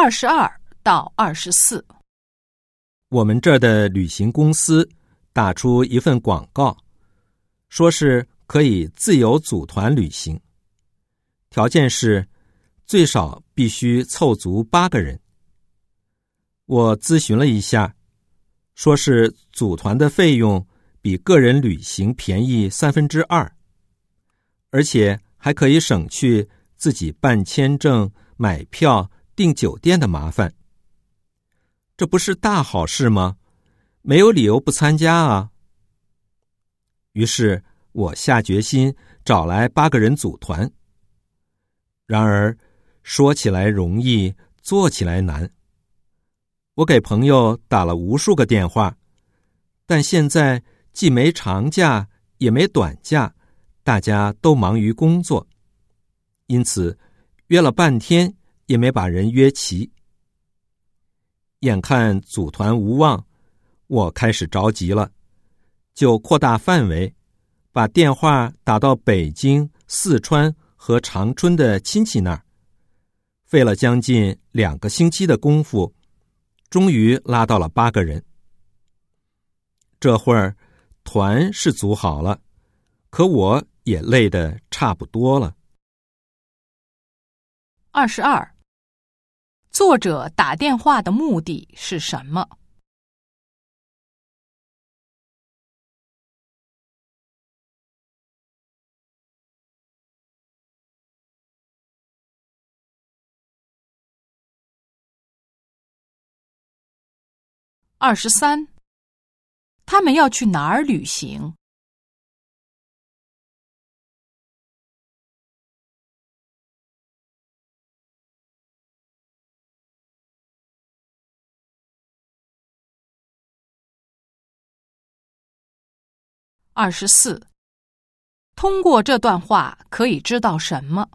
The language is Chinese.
二十二到二十四，我们这儿的旅行公司打出一份广告，说是可以自由组团旅行，条件是最少必须凑足八个人。我咨询了一下，说是组团的费用比个人旅行便宜三分之二，而且还可以省去自己办签证、买票、订酒店的麻烦。这不是大好事吗？没有理由不参加啊！于是我下决心找来八个人组团。然而，说起来容易，做起来难。我给朋友打了无数个电话，但现在既没长假也没短假，大家都忙于工作，因此约了半天也没把人约齐。眼看组团无望，我开始着急了，就扩大范围，把电话打到北京、四川和长春的亲戚那儿，费了将近两个星期的功夫。终于拉到了八个人，这会儿团是组好了，可我也累得差不多了。二十二，作者打电话的目的是什么？二十三，他们要去哪儿旅行？二十四，通过这段话可以知道什么？